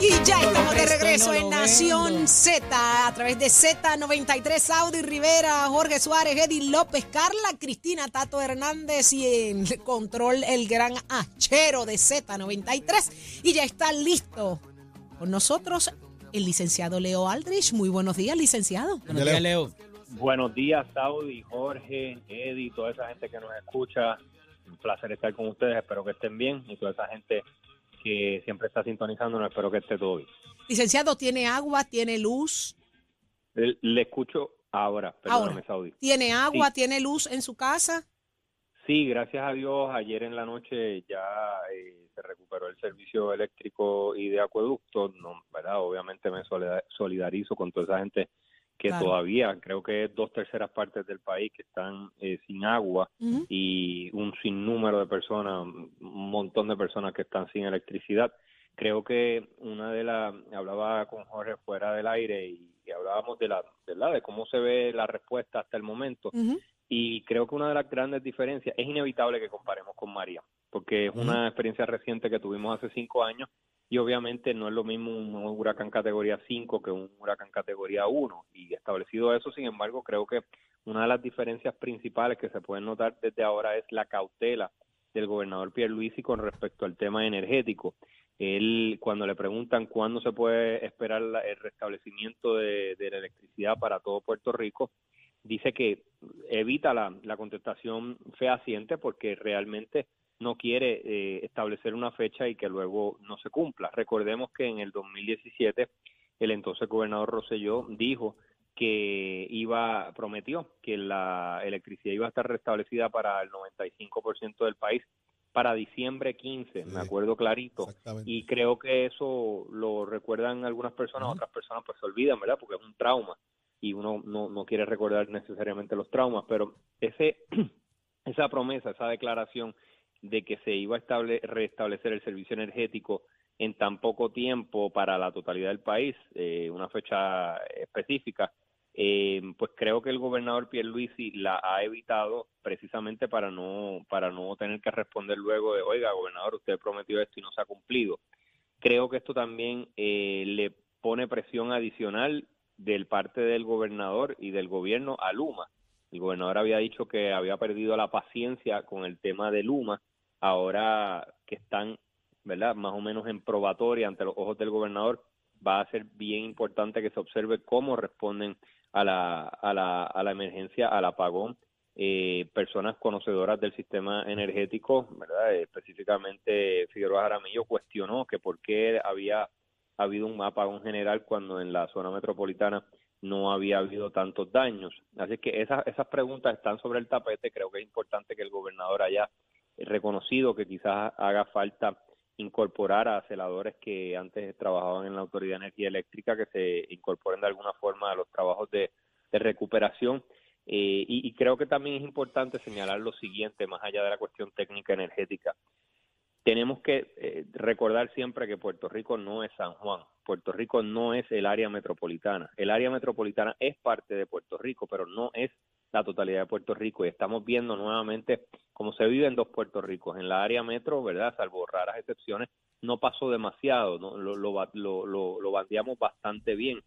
Y ya estamos de regreso en Nación. Z a través de Z93, Saudi Rivera, Jorge Suárez, Eddie López, Carla Cristina, Tato Hernández y en control el gran achero de Z93. Y ya está listo con nosotros el licenciado Leo Aldrich. Muy buenos días, licenciado. Buenos días, Leo. Buenos días, Saudi, Jorge, Eddie, toda esa gente que nos escucha. Un placer estar con ustedes, espero que estén bien. Y toda esa gente que siempre está sintonizándonos, espero que esté todo bien. Licenciado, ¿tiene agua, tiene luz? Le, le escucho ahora, perdóname, Ahora. Saudi. ¿Tiene agua, Sí. tiene luz en su casa? Sí, gracias a Dios, ayer en la noche ya eh, se recuperó el servicio eléctrico y de acueducto. No, ¿verdad? Obviamente me solida- solidarizo con toda esa gente que Claro. todavía, creo que es dos terceras partes del país que están eh, sin agua. Y un sinnúmero de personas, un montón de personas que están sin electricidad. Creo que una de las, hablaba con Jorge fuera del aire y, y hablábamos de la, ¿verdad? de cómo se ve la respuesta hasta el momento. Y creo que una de las grandes diferencias es inevitable que comparemos con María, porque es una experiencia reciente que tuvimos hace cinco años y obviamente no es lo mismo un huracán categoría 5 que un huracán categoría 1. Y establecido eso, sin embargo, creo que una de las diferencias principales que se pueden notar desde ahora es la cautela del gobernador Pierluisi con respecto al tema energético. Él, cuando le preguntan cuándo se puede esperar el restablecimiento de, la electricidad para todo Puerto Rico, dice que evita la contestación fehaciente porque realmente no quiere eh, establecer una fecha y que luego no se cumpla. Recordemos que en el 2017 el entonces gobernador Rosselló dijo que iba, prometió que la electricidad iba a estar restablecida para el 95% del país para diciembre 15, me acuerdo clarito. Y creo que eso lo recuerdan algunas personas, otras personas pues se olvidan, ¿verdad? Porque es un trauma y uno no, no quiere recordar necesariamente los traumas, pero ese esa promesa, esa declaración de que se iba a estable, restablecer el servicio energético en tan poco tiempo para la totalidad del país, eh, una fecha específica, eh, pues creo que el gobernador Pierluisi la ha evitado precisamente para no para no tener que responder luego de, oiga, gobernador, usted prometió esto y no se ha cumplido. Creo que esto también eh, le pone presión adicional del parte del gobernador y del gobierno a Luma. El gobernador había dicho que había perdido la paciencia con el tema de Luma, ahora que están, ¿verdad?, más o menos en probatoria ante los ojos del gobernador, va a ser bien importante que se observe cómo responden a la, a la, a la emergencia, al apagón, eh, personas conocedoras del sistema energético, ¿verdad? Específicamente Figueroa Jaramillo cuestionó que por qué había habido un apagón general cuando en la zona metropolitana no había habido tantos daños. Así que esas, esas preguntas están sobre el tapete. Creo que es importante que el gobernador haya reconocido que quizás haga falta incorporar a celadores que antes trabajaban en la Autoridad de Energía Eléctrica, que se incorporen de alguna forma a los trabajos de, recuperación. Eh, y, y creo que también es importante señalar lo siguiente, más allá de la cuestión técnica energética. Tenemos que eh, recordar siempre que Puerto Rico no es San Juan, Puerto Rico no es el área metropolitana. El área metropolitana es parte de Puerto Rico, pero no es la totalidad de Puerto Rico. Y estamos viendo nuevamente cómo se vive en dos Puerto Ricos. En la área metro, ¿verdad? Salvo raras excepciones, no pasó demasiado, ¿no? lo, lo, lo, lo, bandeamos bastante bien.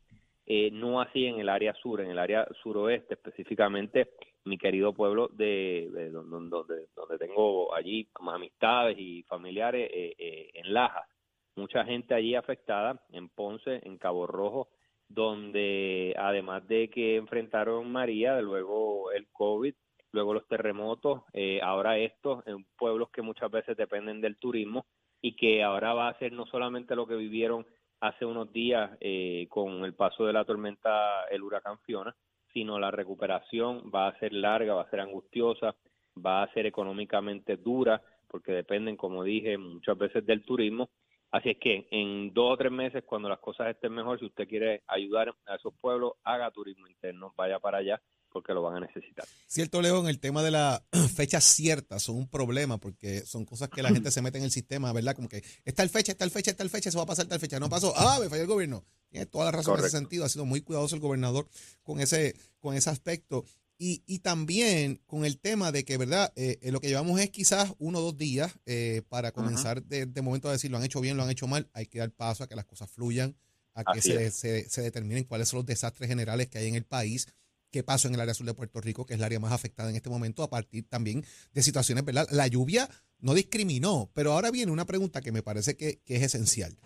Eh, no así en el área sur, en el área suroeste específicamente, mi querido pueblo de, de donde, donde, donde tengo allí como amistades y familiares eh, eh, en Lajas. Mucha gente allí afectada, en Ponce, en Cabo Rojo, donde además de que enfrentaron María, luego el COVID, luego los terremotos, eh, ahora estos, en pueblos que muchas veces dependen del turismo y que ahora va a ser no solamente lo que vivieron hace unos días eh, con el paso de la tormenta, el huracán Fiona, sino la recuperación va a ser larga, va a ser angustiosa, va a ser económicamente dura, porque dependen, como dije, muchas veces del turismo. Así es que en dos o tres meses, cuando las cosas estén mejor, si usted quiere ayudar a esos pueblos, haga turismo interno, vaya para allá porque lo van a necesitar. Cierto, Leo, en el tema de las fechas ciertas son un problema porque son cosas que la gente se mete en el sistema, ¿verdad? Como que está el fecha, está el fecha, está el fecha, eso va a pasar tal fecha. No pasó, ah, me falló el gobierno. Tiene toda la razón en ese sentido. Ha sido muy cuidadoso el gobernador con ese, con ese aspecto. Y, y también con el tema de que, ¿verdad? Eh, eh, lo que llevamos es quizás uno o dos días eh, para comenzar de, de, momento a decir lo han hecho bien, lo han hecho mal. Hay que dar paso a que las cosas fluyan, a que se, se, se, determinen cuáles son los desastres generales que hay en el país qué pasó en el área sur de Puerto Rico, que es el área más afectada en este momento, a partir también de situaciones, ¿verdad? La lluvia no discriminó, pero ahora viene una pregunta que me parece que, que es esencial.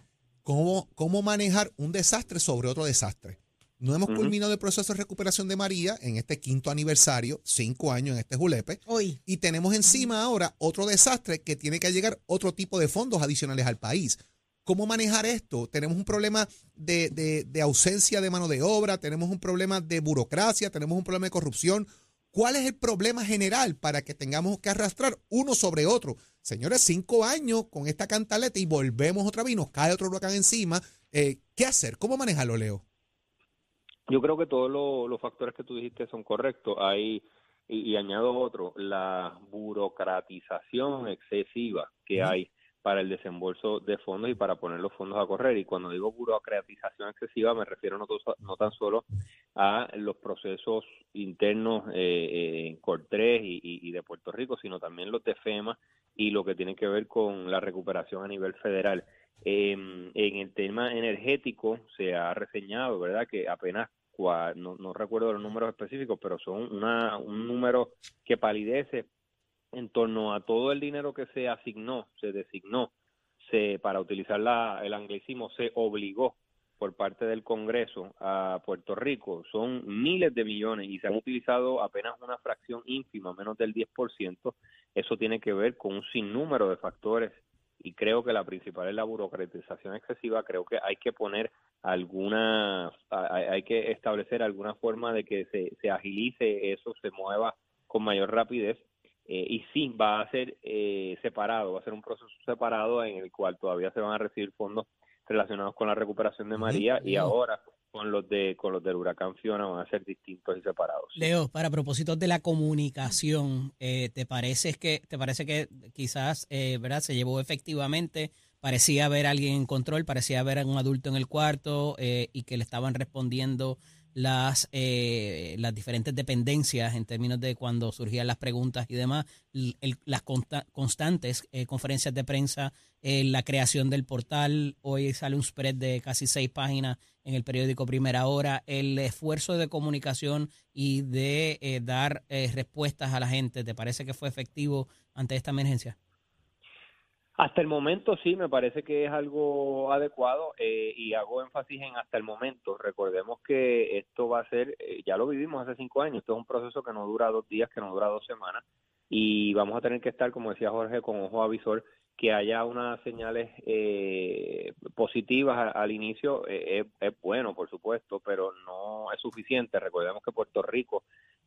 ¿Cómo, ¿Cómo manejar un desastre sobre otro desastre? No hemos culminado el proceso de recuperación de María en este quinto aniversario, cinco años en este julepe. Hoy. Y tenemos encima ahora otro desastre que tiene que llegar otro tipo de fondos adicionales al país. ¿Cómo manejar esto? Tenemos un problema de, de, de, ausencia de mano de obra, tenemos un problema de burocracia, tenemos un problema de corrupción. ¿Cuál es el problema general para que tengamos que arrastrar uno sobre otro? Señores, cinco años con esta cantaleta y volvemos otra vez y nos cae otro huracán encima. Eh, ¿Qué hacer? ¿Cómo manejarlo, Leo? Yo creo que todos lo, los factores que tú dijiste son correctos. Hay, y, y añado otro, la burocratización excesiva que uh -huh. hay para el desembolso de fondos y para poner los fondos a correr. Y cuando digo burocratización excesiva, me refiero no, no tan solo a los procesos internos eh, en Cortés y, y, y, de Puerto Rico, sino también los de FEMA y lo que tiene que ver con la recuperación a nivel federal. Eh, en el tema energético se ha reseñado, ¿verdad?, que apenas no, no recuerdo los números específicos, pero son una, un número que palidece en torno a todo el dinero que se asignó, se designó, se para utilizar la, el anglicismo, se obligó por parte del Congreso a Puerto Rico. Son miles de millones y se han utilizado apenas una fracción ínfima, menos del 10%. Eso tiene que ver con un sinnúmero de factores y creo que la principal es la burocratización excesiva. Creo que hay que poner alguna, hay que establecer alguna forma de que se, se agilice eso, se mueva con mayor rapidez eh, y sí, va a ser eh, separado, va a ser un proceso separado en el cual todavía se van a recibir fondos relacionados con la recuperación de María y ahora con los de con los del huracán Fiona van a ser distintos y separados. Leo, para propósitos de la comunicación, eh, ¿te parece que te parece que quizás eh, verdad se llevó efectivamente? Parecía haber alguien en control, parecía haber un adulto en el cuarto eh, y que le estaban respondiendo las, eh, las diferentes dependencias en términos de cuando surgían las preguntas y demás, el, las consta, constantes eh, conferencias de prensa, eh, la creación del portal, hoy sale un spread de casi seis páginas en el periódico Primera Hora, el esfuerzo de comunicación y de eh, dar eh, respuestas a la gente, ¿te parece que fue efectivo ante esta emergencia? Hasta el momento sí, me parece que es algo adecuado eh, y hago énfasis en hasta el momento. Recordemos que esto va a ser, eh, ya lo vivimos hace cinco años, esto es un proceso que no dura dos días, que no dura dos semanas y vamos a tener que estar, como decía Jorge, con ojo avisor, que haya unas señales eh, positivas al, inicio eh, es bueno, por supuesto, pero no es suficiente. Recordemos que Puerto Rico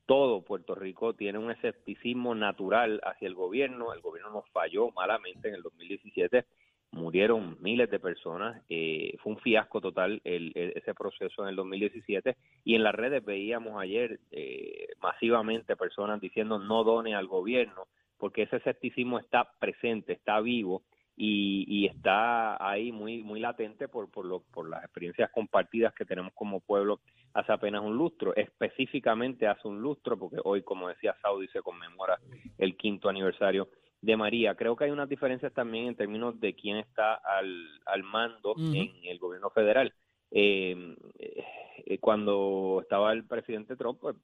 todo Puerto Rico tiene un escepticismo natural hacia el gobierno. El gobierno nos falló malamente en el 2017. Murieron miles de personas. Eh, fue un fiasco total el, ese proceso en el 2017. Y en las redes veíamos ayer eh, masivamente personas diciendo no done al gobierno, porque ese escepticismo está presente, está vivo y, y, está ahí muy muy latente por por, lo, por las experiencias compartidas que tenemos como pueblo hace apenas un lustro, específicamente hace un lustro, porque hoy, como decía Saudi, se conmemora el quinto aniversario de María. Creo que hay unas diferencias también en términos de quién está al, al mando uh -huh. en el gobierno federal. Eh, eh, cuando estaba el presidente Trump, pues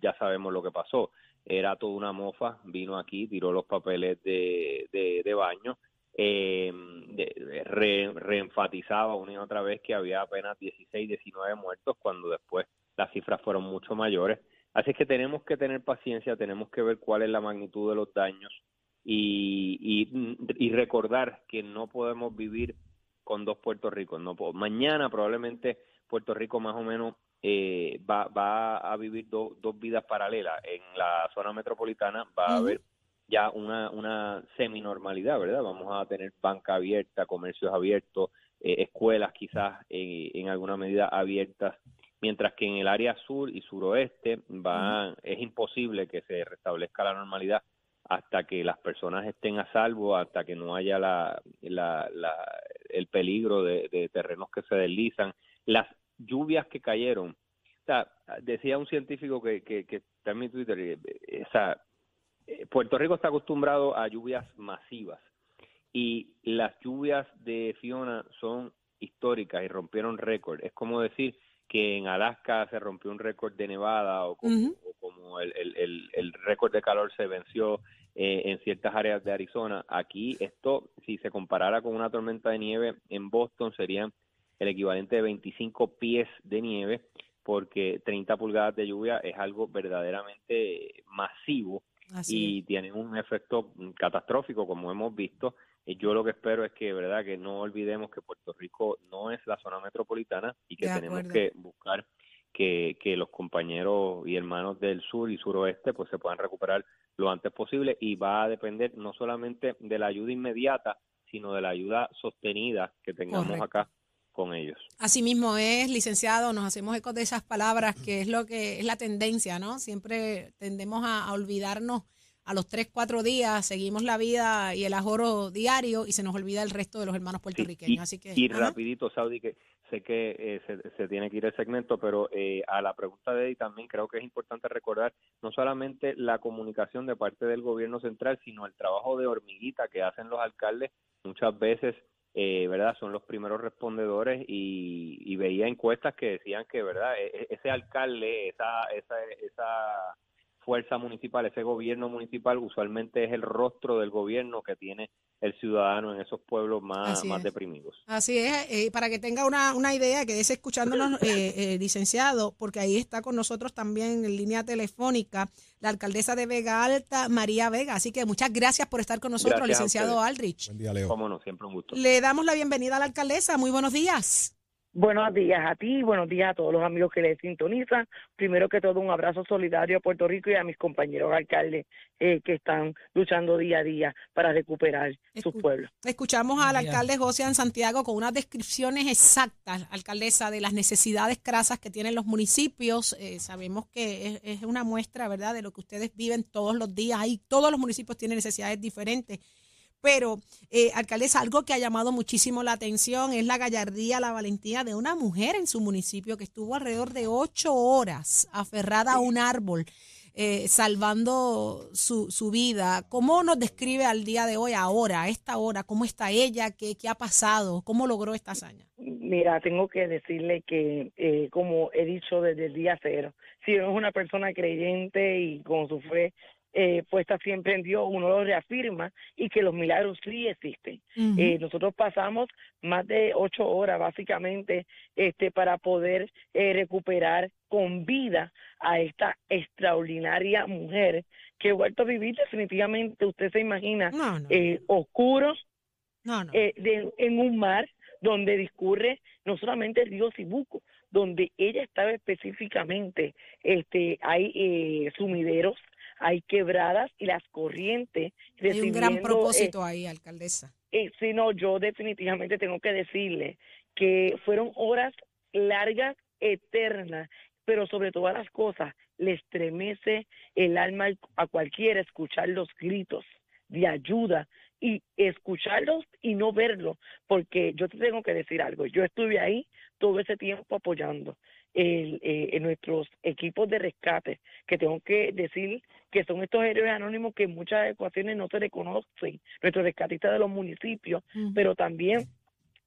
ya sabemos lo que pasó. Era toda una mofa, vino aquí, tiró los papeles de, de, de baño, eh, re, reenfatizaba una y otra vez que había apenas 16, 19 muertos cuando después las cifras fueron mucho mayores. Así es que tenemos que tener paciencia, tenemos que ver cuál es la magnitud de los daños y, y, y recordar que no podemos vivir con dos Puerto Ricos. No mañana probablemente Puerto Rico más o menos eh, va, va a vivir do, dos vidas paralelas. En la zona metropolitana va a haber ya una, una semi-normalidad, ¿verdad? Vamos a tener banca abierta, comercios abiertos, eh, escuelas quizás eh, en alguna medida abiertas mientras que en el área sur y suroeste va, es imposible que se restablezca la normalidad hasta que las personas estén a salvo, hasta que no haya la, la, el peligro de, terrenos que se deslizan. Las lluvias que cayeron, o sea, decía un científico que, que, que está en mi Twitter, eh, esa, eh, Puerto Rico está acostumbrado a lluvias masivas y las lluvias de Fiona son históricas y rompieron récord. Es como decir que en Alaska se rompió un récord de nevada o como, el, el, el, récord de calor se venció eh, en ciertas áreas de Arizona. Aquí esto, si se comparara con una tormenta de nieve en Boston, sería el equivalente de 25 pies de nieve porque 30 pulgadas de lluvia es algo verdaderamente masivo y tiene un efecto catastrófico como hemos visto. Yo lo que espero es que, verdad, que no olvidemos que Puerto Rico no es la zona metropolitana y que tenemos que buscar que, que los compañeros y hermanos del sur y suroeste pues se puedan recuperar lo antes posible. Y va a depender no solamente de la ayuda inmediata, sino de la ayuda sostenida que tengamos acá con ellos. Así mismo es, licenciado, nos hacemos eco de esas palabras, que es lo que es la tendencia, ¿no? Siempre tendemos a, olvidarnos a los tres, cuatro días, seguimos la vida y el ajoro diario y se nos olvida el resto de los hermanos puertorriqueños. y, Así que, y rapidito, Saudi, que sé que eh, se, tiene que ir el segmento, pero eh, a la pregunta de Eddie también creo que es importante recordar no solamente la comunicación de parte del gobierno central, sino el trabajo de hormiguita que hacen los alcaldes muchas veces eh, ¿verdad? Son los primeros respondedores y, veía encuestas que decían que, ¿verdad? E, e, ese alcalde, esa, esa, esa fuerza municipal, ese gobierno municipal usualmente es el rostro del gobierno que tiene el ciudadano en esos pueblos más, más deprimidos. Así es, eh, para que tenga una, una idea, quédese escuchándonos, eh, eh, licenciado, porque ahí está con nosotros también en línea telefónica la alcaldesa de Vega Alta, María Vega. Así que muchas gracias por estar con nosotros, licenciado Aldrich. Buen día, Leo. Cómo no, siempre un gusto. Le damos la bienvenida a la alcaldesa. Muy buenos días. Buenos días a ti, buenos días a todos los amigos que le sintonizan. Primero que todo, un abrazo solidario a Puerto Rico y a mis compañeros alcaldes eh, que están luchando día a día para recuperar su pueblo. Escuchamos al alcalde José Santiago con unas descripciones exactas, alcaldesa, de las necesidades crasas que tienen los municipios. Eh, sabemos que es, es, una muestra, ¿verdad?, de lo que ustedes viven todos los días. Ahí todos los municipios tienen necesidades diferentes pero, eh, alcaldesa, algo que ha llamado muchísimo la atención es la gallardía, la valentía de una mujer en su municipio que estuvo alrededor de ocho horas aferrada a un árbol. Eh, salvando su, su, vida. ¿Cómo nos describe al día de hoy, ahora, a esta hora? ¿Cómo está ella? ¿Qué, qué ha pasado? ¿Cómo logró esta hazaña? Mira, tengo que decirle que, eh, como he dicho desde el día cero, si es una persona creyente y con su fe eh, puesta siempre en Dios, uno lo reafirma y que los milagros sí existen. Eh, nosotros pasamos más de ocho horas básicamente este, para poder eh, recuperar con vida a esta extraordinaria mujer que ha vuelto a vivir. Definitivamente, usted se imagina, Eh, oscuro, de, en un mar donde discurre no solamente el río Sibuco, donde ella estaba específicamente, este, hay sumideros, hay quebradas y las corrientes. Hay un gran propósito eh, ahí, alcaldesa. Eh, sí, no, yo definitivamente tengo que decirle que fueron horas largas, eternas, pero sobre todas las cosas le estremece el alma a cualquiera escuchar los gritos de ayuda y escucharlos y no verlos, porque yo te tengo que decir algo, yo estuve ahí todo ese tiempo apoyando el, eh, en nuestros equipos de rescate, que tengo que decir que son estos héroes anónimos que en muchas ecuaciones no se reconocen, nuestros rescatistas de los municipios, pero también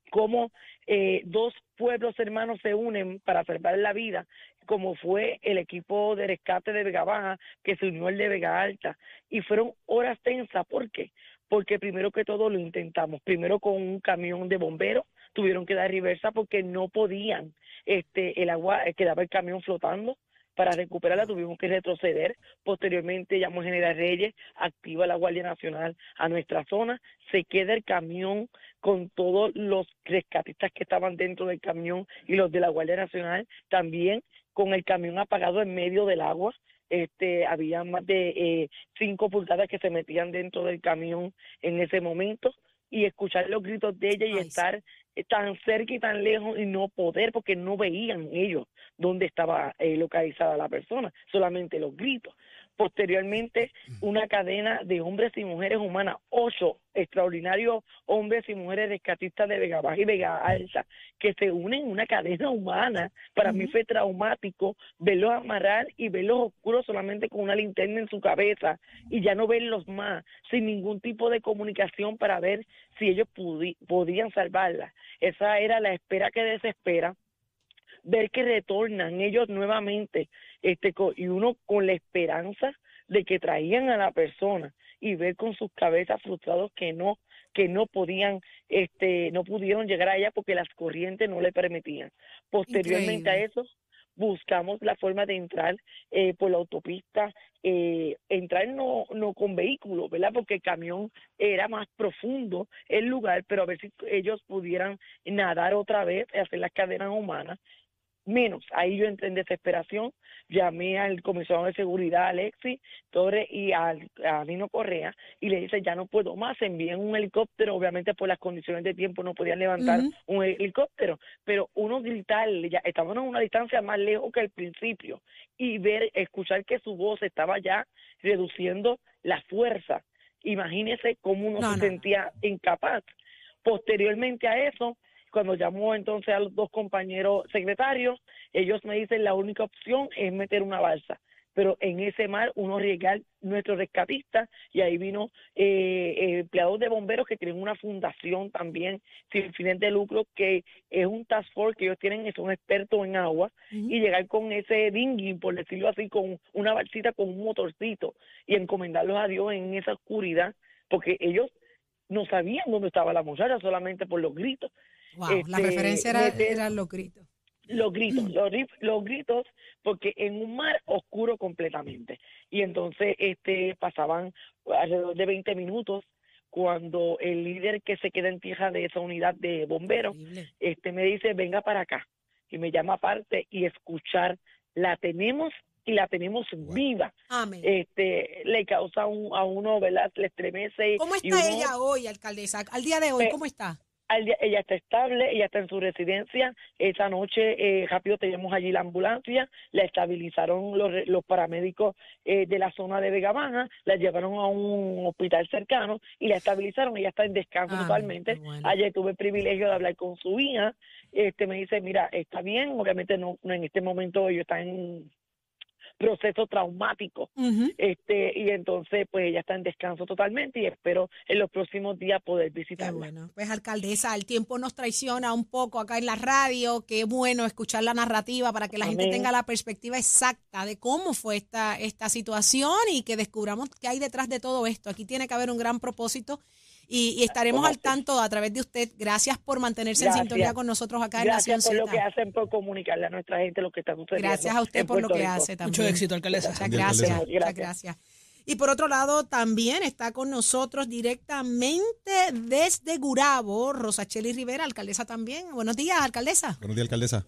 como eh, dos pueblos hermanos se unen para salvar la vida, como fue el equipo de rescate de Vega Baja, que se unió el de Vega Alta, y fueron horas tensas, ¿por qué? Porque primero que todo lo intentamos, primero con un camión de bomberos, tuvieron que dar reversa porque no podían, este, el agua, eh, quedaba el camión flotando, para recuperarla tuvimos que retroceder. Posteriormente llamó General Reyes, activa la Guardia Nacional a nuestra zona, se queda el camión con todos los rescatistas que estaban dentro del camión y los de la Guardia Nacional, también con el camión apagado en medio del agua. Este, había más de eh, cinco pulgadas que se metían dentro del camión en ese momento. Y escuchar los gritos de ella y estar tan cerca y tan lejos y no poder porque no veían ellos dónde estaba eh, localizada la persona, solamente los gritos. Posteriormente, una cadena de hombres y mujeres humanas, ocho extraordinarios hombres y mujeres rescatistas de Vega Baja y Vega Alta, que se unen en una cadena humana. Para mí fue traumático verlos amarrar y verlos oscuros solamente con una linterna en su cabeza y ya no verlos más, sin ningún tipo de comunicación para ver si ellos podían salvarla. Esa era la espera que desespera ver que retornan ellos nuevamente este y uno con la esperanza de que traían a la persona y ver con sus cabezas frustrados que no que no podían este no pudieron llegar a ella porque las corrientes no le permitían posteriormente a eso buscamos la forma de entrar eh, por la autopista, eh, entrar no, no con vehículos, ¿verdad? Porque el camión era más profundo el lugar, pero a ver si ellos pudieran nadar otra vez, hacer las cadenas humanas menos. Ahí yo entré en desesperación, llamé al comisionado de seguridad, Alexi Torres, y al, a Nino Correa, y le dije, ya no puedo más, envíen un helicóptero, obviamente por las condiciones de tiempo no podían levantar un helicóptero, pero uno gritarle, ya estábamos en una distancia más lejos que al principio, y ver, escuchar que su voz estaba ya reduciendo la fuerza. Imagínese cómo uno se sentía incapaz. Posteriormente a eso, cuando llamó entonces a los dos compañeros secretarios, ellos me dicen la única opción es meter una balsa. Pero en ese mar uno arriesgar nuestro rescatista y ahí vino eh, empleados de bomberos que tienen una fundación también sin fines de lucro que es un task force que ellos tienen, son expertos en agua y llegar con ese dinghy, por decirlo así, con una balsita con un motorcito y encomendarlos a Dios en esa oscuridad porque ellos no sabían dónde estaba la muchacha solamente por los gritos la este, referencia era, eran los gritos. Los gritos, los, gritos, porque en un mar oscuro completamente. Y entonces este pasaban alrededor de 20 minutos cuando el líder que se queda en tierra de esa unidad de bomberos este me dice, venga para acá. Y me llama aparte y escuchar, la tenemos y la tenemos viva. Este, le causa a uno, ¿verdad? Le estremece. ¿Cómo está ella hoy, alcaldesa? Al día de hoy, ¿cómo está? Ella está estable, ella está en su residencia. Esa noche eh, rápido tenemos allí la ambulancia, la estabilizaron los, los paramédicos eh, de la zona de Vega Baja, la llevaron a un hospital cercano y la estabilizaron. Ella está en descanso ah, totalmente. Ayer tuve el privilegio de hablar con su hija. Este me dice, mira, está bien, obviamente no, no en este momento ellos están en proceso traumático. este Y entonces, pues ella está en descanso totalmente y espero en los próximos días poder visitarla. bueno, pues alcaldesa, el tiempo nos traiciona un poco acá en la radio. Qué bueno escuchar la narrativa para que la gente tenga la perspectiva exacta de cómo fue esta, esta situación y que descubramos qué hay detrás de todo esto. Aquí tiene que haber un gran propósito y, estaremos al tanto a través de usted. Gracias por mantenerse en sintonía con nosotros acá en Nación Z. Gracias por lo que hacen por comunicarle a nuestra gente lo que está sucediendo. Gracias a usted por lo que hace también. Mucho éxito, alcaldesa. Muchas gracias. Muchas gracias. Y por otro lado, también está con nosotros directamente desde Gurabo, Rosacheli Rivera, alcaldesa también. Buenos días, alcaldesa. Buenos días, alcaldesa.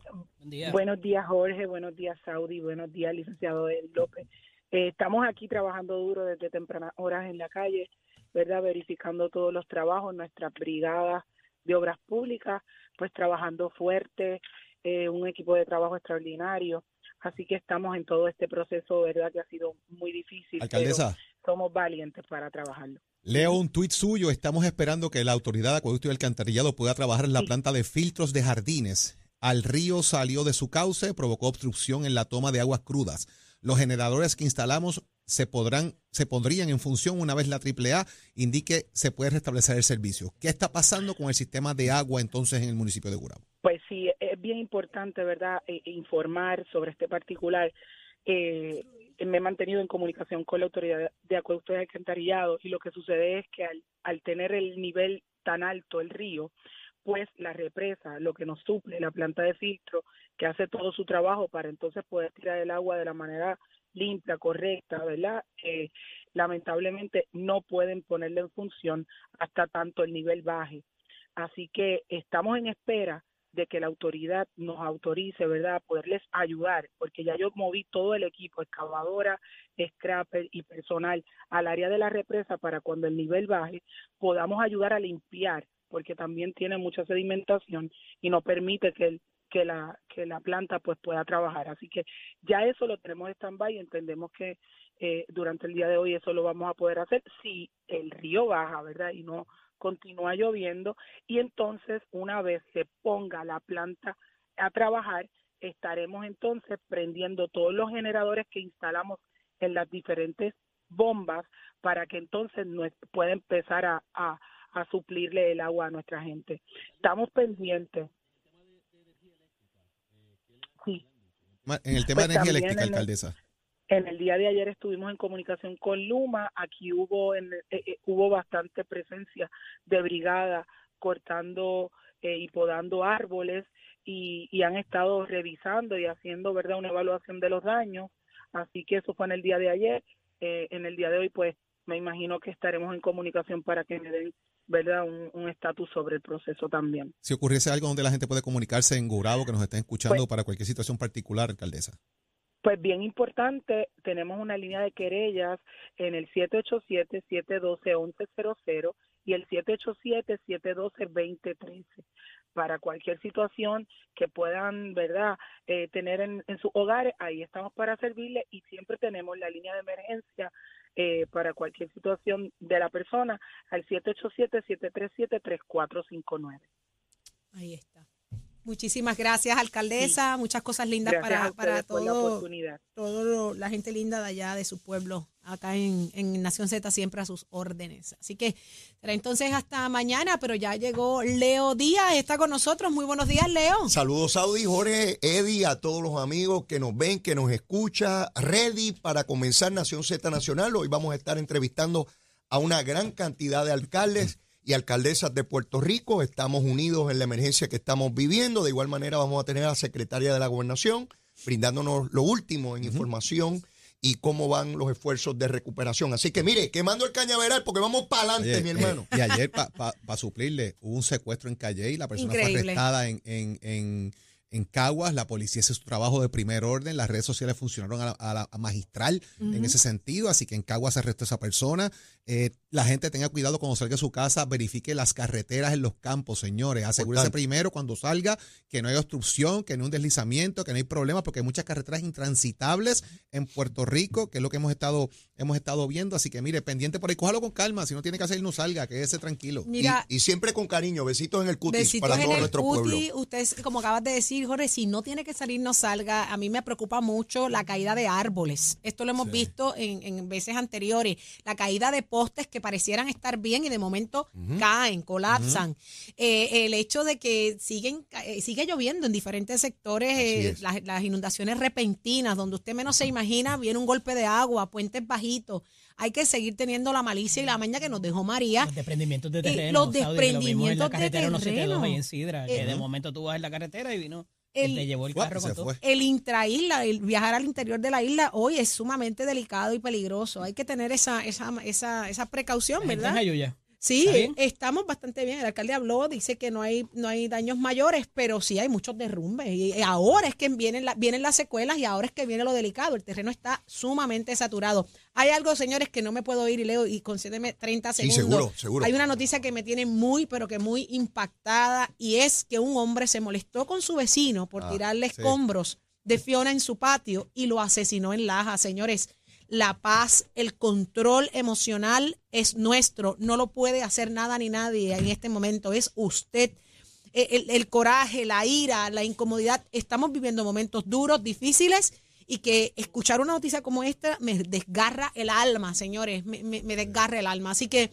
Buenos días, Jorge. Buenos días, Saudi. Buenos días, licenciado López. Eh, estamos aquí trabajando duro desde tempranas horas en la calle ¿verdad? Verificando todos los trabajos, nuestras brigadas de obras públicas, pues trabajando fuerte, eh, un equipo de trabajo extraordinario. Así que estamos en todo este proceso, ¿verdad? Que ha sido muy difícil. Alcaldesa. somos valientes para trabajarlo. Leo un tuit suyo. Estamos esperando que la autoridad de acueducto y alcantarillado pueda trabajar en la planta de filtros de jardines. Al río salió de su cauce, provocó obstrucción en la toma de aguas crudas. Los generadores que instalamos se podrán se pondrían en función una vez la AAA indique se puede restablecer el servicio. ¿Qué está pasando con el sistema de agua entonces en el municipio de Gurabo? Pues sí, es bien importante, ¿verdad?, e, e informar sobre este particular. Eh, me he mantenido en comunicación con la autoridad de acueducto de alcantarillado y lo que sucede es que al, al tener el nivel tan alto el río, pues la represa, lo que nos suple, la planta de filtro, que hace todo su trabajo para entonces poder tirar el agua de la manera limpia, correcta, ¿verdad? Eh, lamentablemente no pueden ponerla en función hasta tanto el nivel baje. Así que estamos en espera de que la autoridad nos autorice, ¿verdad?, a poderles ayudar, porque ya yo moví todo el equipo, excavadora, scrapper y personal al área de la represa para cuando el nivel baje podamos ayudar a limpiar porque también tiene mucha sedimentación y no permite que que la que la planta pues pueda trabajar. Así que ya eso lo tenemos en stand-by y entendemos que eh, durante el día de hoy eso lo vamos a poder hacer si el río baja verdad y no continúa lloviendo y entonces una vez se ponga la planta a trabajar estaremos entonces prendiendo todos los generadores que instalamos en las diferentes bombas para que entonces pueda empezar a, a, a suplirle el agua a nuestra gente. Estamos pendientes. Sí. En el tema Pues de energía eléctrica, en el- alcaldesa. En el día de ayer estuvimos en comunicación con Luma. Aquí hubo en, eh, eh, hubo bastante presencia de brigada cortando eh, y podando árboles y, y han estado revisando y haciendo verdad una evaluación de los daños. Así que eso fue en el día de ayer. Eh, en el día de hoy, pues me imagino que estaremos en comunicación para que me den verdad un un estatus sobre el proceso también. Si ocurriese algo donde la gente puede comunicarse en Gurabo, que nos estén escuchando Pues- para cualquier situación particular, alcaldesa. Pues bien importante, tenemos una línea de querellas en el 787-712-1100 y el 787-712-2013 para cualquier situación que puedan, ¿verdad?, eh, tener en, en sus hogares. Ahí estamos para servirles y siempre tenemos la línea de emergencia eh, para cualquier situación de la persona al 787-737-3459. Ahí está. Muchísimas gracias, alcaldesa. Muchas cosas lindas Gracias para, para la todo, oportunidad. todo lo- la gente linda de allá, de su pueblo, acá en, en Nación Z, siempre a sus órdenes. Así que será entonces hasta mañana, pero ya llegó Leo Díaz, está con nosotros. Muy buenos días, Leo. Saludos, Saudi, Jorge, Eddie, a todos los amigos que nos ven, que nos escuchan. Ready para comenzar Nación Z Nacional. Hoy vamos a estar entrevistando a una gran cantidad de alcaldes y alcaldesas de Puerto Rico. Estamos unidos en la emergencia que estamos viviendo. De igual manera vamos a tener a la secretaria de la Gobernación brindándonos lo último en información y cómo van los esfuerzos de recuperación. Así que mire, quemando el cañaveral porque vamos para adelante, mi eh, hermano. y ayer, para suplirle, hubo un secuestro en Calle y la persona fue arrestada en, en, en, en Caguas. La policía hizo su trabajo de primer orden. Las redes sociales funcionaron a la, a la- a magistral en ese sentido. Así que en Caguas se arrestó esa persona. Eh, la gente tenga cuidado cuando salga de su casa. Verifique las carreteras en los campos, señores. Asegúrese primero cuando salga que no hay obstrucción, que no hay un deslizamiento, que no hay problemas, porque hay muchas carreteras intransitables en Puerto Rico, que es lo que hemos estado, hemos estado viendo. Así que mire, pendiente por ahí, cójalo con calma. Si no tiene que hacer, no salga, quédese tranquilo. Mira, y, y siempre con cariño, besitos en el cutis Besitos para en todo el nuestro pueblo. Usted, como acabas de decir, Jorge, si no tiene que salir, no salga. A mí me preocupa mucho la caída de árboles. Esto lo hemos Sí. visto en, en veces anteriores. La caída de postes que parecieran estar bien y de momento caen, colapsan. Eh, el hecho de que siguen eh, sigue lloviendo en diferentes sectores, eh, las, las inundaciones repentinas, donde usted menos se imagina, viene un golpe de agua, puentes bajitos. Hay que seguir teniendo la malicia y la maña que nos dejó María. Los desprendimientos de Y terreno. los Saudi, que lo vimos en desprendimientos de terreno. ahí en Sidra, que Eh, de momento tú vas en la carretera y vino, El- y te llevó el carro con todo. el intraisla, el viajar al interior de la isla hoy es sumamente delicado y peligroso. Hay que tener esa, esa, esa, esa precaución, La gente ¿verdad? en Jayuya. Sí, estamos bastante bien. El alcalde habló, dice que no hay, no hay daños mayores, pero sí hay muchos derrumbes. Y ahora es que vienen, la- vienen las secuelas y ahora es que viene lo delicado. El terreno está sumamente saturado. Hay algo, señores, que no me puedo ir y leo y concédeme 30 Sí, segundos. seguro, seguro. Hay una noticia que me tiene muy, pero que muy impactada y es que un hombre se molestó con su vecino por Ah, tirarle sí. escombros de Fiona en su patio y lo asesinó en Laja. Señores, la paz, el control emocional es nuestro. No lo puede hacer nada ni nadie en este momento. Es usted. Eh, El, el coraje, la ira, la incomodidad. Estamos viviendo momentos duros, difíciles y que escuchar una noticia como esta me desgarra el alma, señores. Me, me- me desgarra el alma. Así que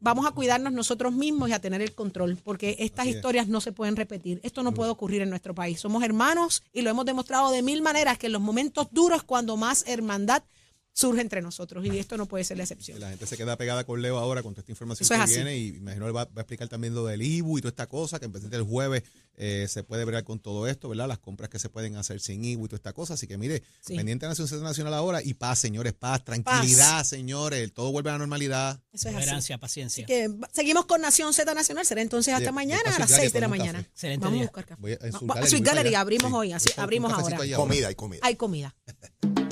vamos a cuidarnos nosotros mismos y a tener el control, porque estas Así es. historias no se pueden repetir. Esto no puede ocurrir en nuestro país. Somos hermanos y lo hemos demostrado de mil maneras que en los momentos duros cuando más hermandad surge entre nosotros y esto no puede ser la excepción. la gente se queda pegada con Leo ahora con toda esta información Eso es que así. viene y imagino él va, va a explicar también lo del IBU y toda esta cosa, que en vez del jueves eh, se puede ver con todo esto, ¿verdad? Las compras que se pueden hacer sin IBU y toda esta cosa. Así que mire, Sí. pendiente de Nación Central Nacional ahora y paz, señores, paz, tranquilidad, señores, todo vuelve a la normalidad. Eso es así. Tolerancia, paciencia. Así que seguimos con Nación Z Nacional. Será entonces hasta mañana a las Sweet 6 de la mañana. café. Excelente Vamos a buscar café. Voy a- Sweet Gallery, abrimos Sí. hoy, así abrimos ahora. Comida y comida. Hay comida.